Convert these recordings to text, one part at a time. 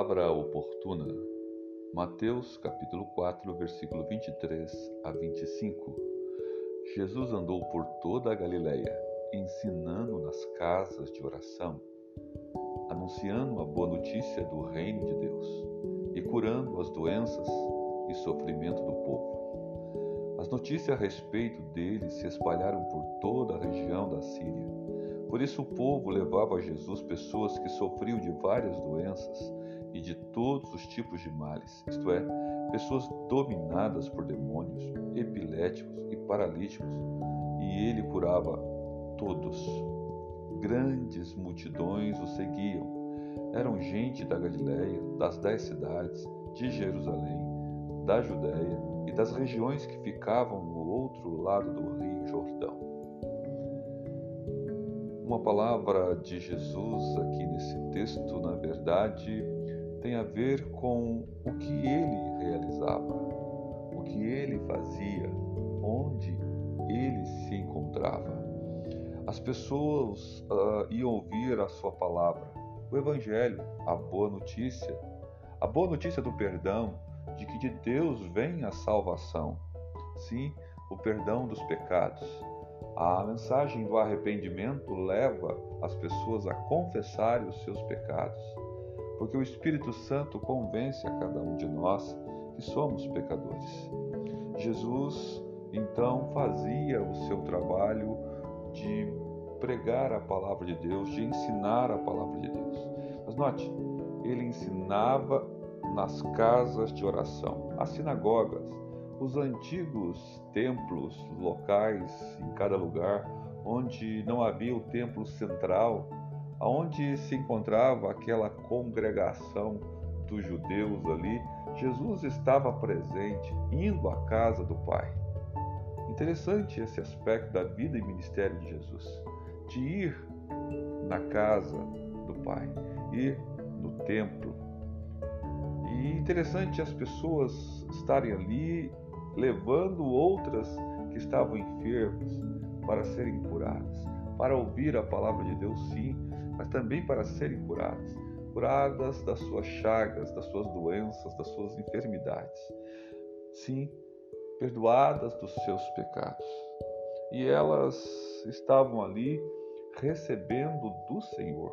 palavra oportuna. Mateus capítulo 4, versículo 23 a 25. Jesus andou por toda a Galileia, ensinando nas casas de oração, anunciando a boa notícia do reino de Deus e curando as doenças e sofrimento do povo. As notícias a respeito dele se espalharam por toda a região da Síria. Por isso o povo levava a Jesus pessoas que sofriam de várias doenças e de todos os tipos de males, isto é, pessoas dominadas por demônios, epiléticos e paralíticos, e ele curava todos. Grandes multidões o seguiam. Eram gente da Galiléia, das dez cidades, de Jerusalém, da Judéia e das regiões que ficavam no outro lado do rio Jordão. Uma palavra de Jesus aqui nesse texto, na verdade, tem a ver com o que ele realizava, o que ele fazia, onde ele se encontrava. As pessoas uh, iam ouvir a sua palavra, o Evangelho, a boa notícia, a boa notícia do perdão, de que de Deus vem a salvação, sim, o perdão dos pecados. A mensagem do arrependimento leva as pessoas a confessarem os seus pecados porque o Espírito Santo convence a cada um de nós que somos pecadores. Jesus então fazia o seu trabalho de pregar a palavra de Deus, de ensinar a palavra de Deus. Mas note, ele ensinava nas casas de oração, as sinagogas, os antigos templos locais em cada lugar, onde não havia o templo central aonde se encontrava aquela congregação dos judeus ali, Jesus estava presente, indo à casa do Pai. Interessante esse aspecto da vida e ministério de Jesus, de ir na casa do Pai, ir no templo. E interessante as pessoas estarem ali levando outras que estavam enfermas para serem curadas, para ouvir a palavra de Deus, sim, mas também para serem curadas curadas das suas chagas, das suas doenças, das suas enfermidades. Sim, perdoadas dos seus pecados. E elas estavam ali recebendo do Senhor,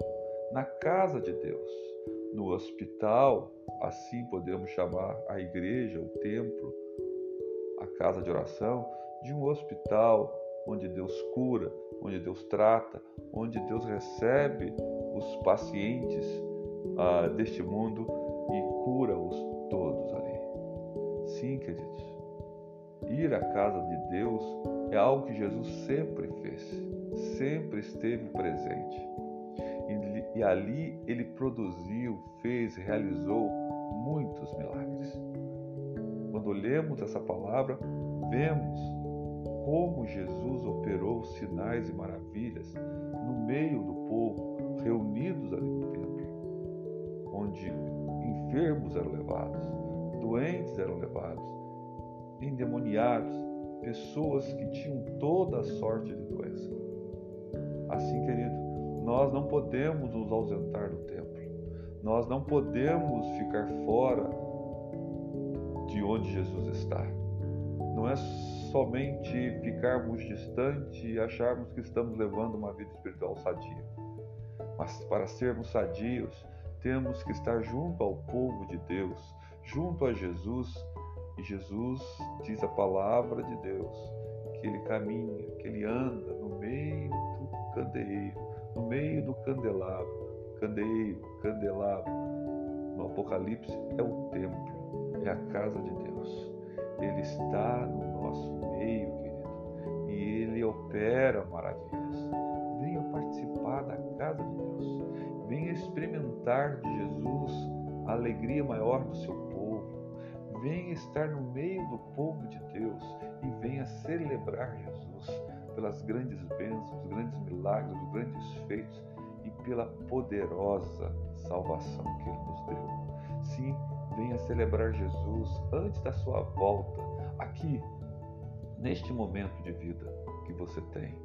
na casa de Deus, no hospital, assim podemos chamar a igreja, o templo, a casa de oração, de um hospital onde Deus cura, onde Deus trata, onde Deus recebe os pacientes ah, deste mundo e cura-os todos ali. Sim, queridos, ir à casa de Deus é algo que Jesus sempre fez, sempre esteve presente. E, e ali ele produziu, fez, realizou muitos milagres. Quando lemos essa palavra, vemos como Jesus operou sinais e maravilhas no meio do povo, reunidos ali no templo, onde enfermos eram levados, doentes eram levados, endemoniados, pessoas que tinham toda a sorte de doença. Assim, querido, nós não podemos nos ausentar do templo, nós não podemos ficar fora de onde Jesus está. Não é somente ficarmos distantes e acharmos que estamos levando uma vida espiritual sadia. Mas para sermos sadios, temos que estar junto ao povo de Deus, junto a Jesus. E Jesus diz a palavra de Deus, que ele caminha, que ele anda no meio do candeeiro, no meio do candelabro. Candeeiro, candelabro. No Apocalipse é o templo, é a casa de Deus. Ele está no nosso meio, querido, e Ele opera maravilhas. Venha participar da casa de Deus. Venha experimentar de Jesus a alegria maior do seu povo. Venha estar no meio do povo de Deus e venha celebrar Jesus pelas grandes bênçãos, os grandes milagres, os grandes feitos e pela poderosa salvação que Ele nos deu. Sim, venha celebrar Jesus antes da sua volta, aqui, neste momento de vida que você tem,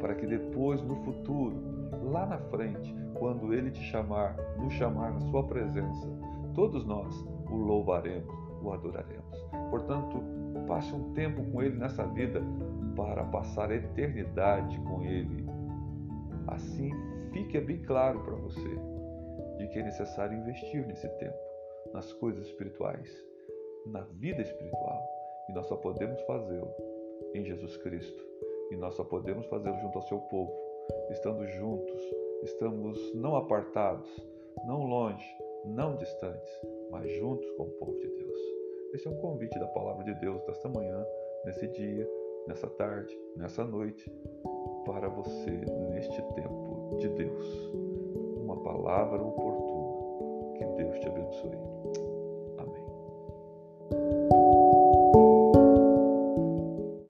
para que depois, no futuro, lá na frente, quando Ele te chamar, nos chamar na Sua presença, todos nós o louvaremos, o adoraremos. Portanto, passe um tempo com Ele nessa vida para passar a eternidade com Ele. Assim, fique bem claro para você de que é necessário investir nesse tempo, nas coisas espirituais, na vida espiritual. E nós só podemos fazê-lo em Jesus Cristo. E nós só podemos fazê-lo junto ao seu povo, estando juntos, estamos não apartados, não longe, não distantes, mas juntos com o povo de Deus. Esse é um convite da palavra de Deus desta manhã, nesse dia, nessa tarde, nessa noite, para você neste tempo de Deus. Uma palavra oportuna.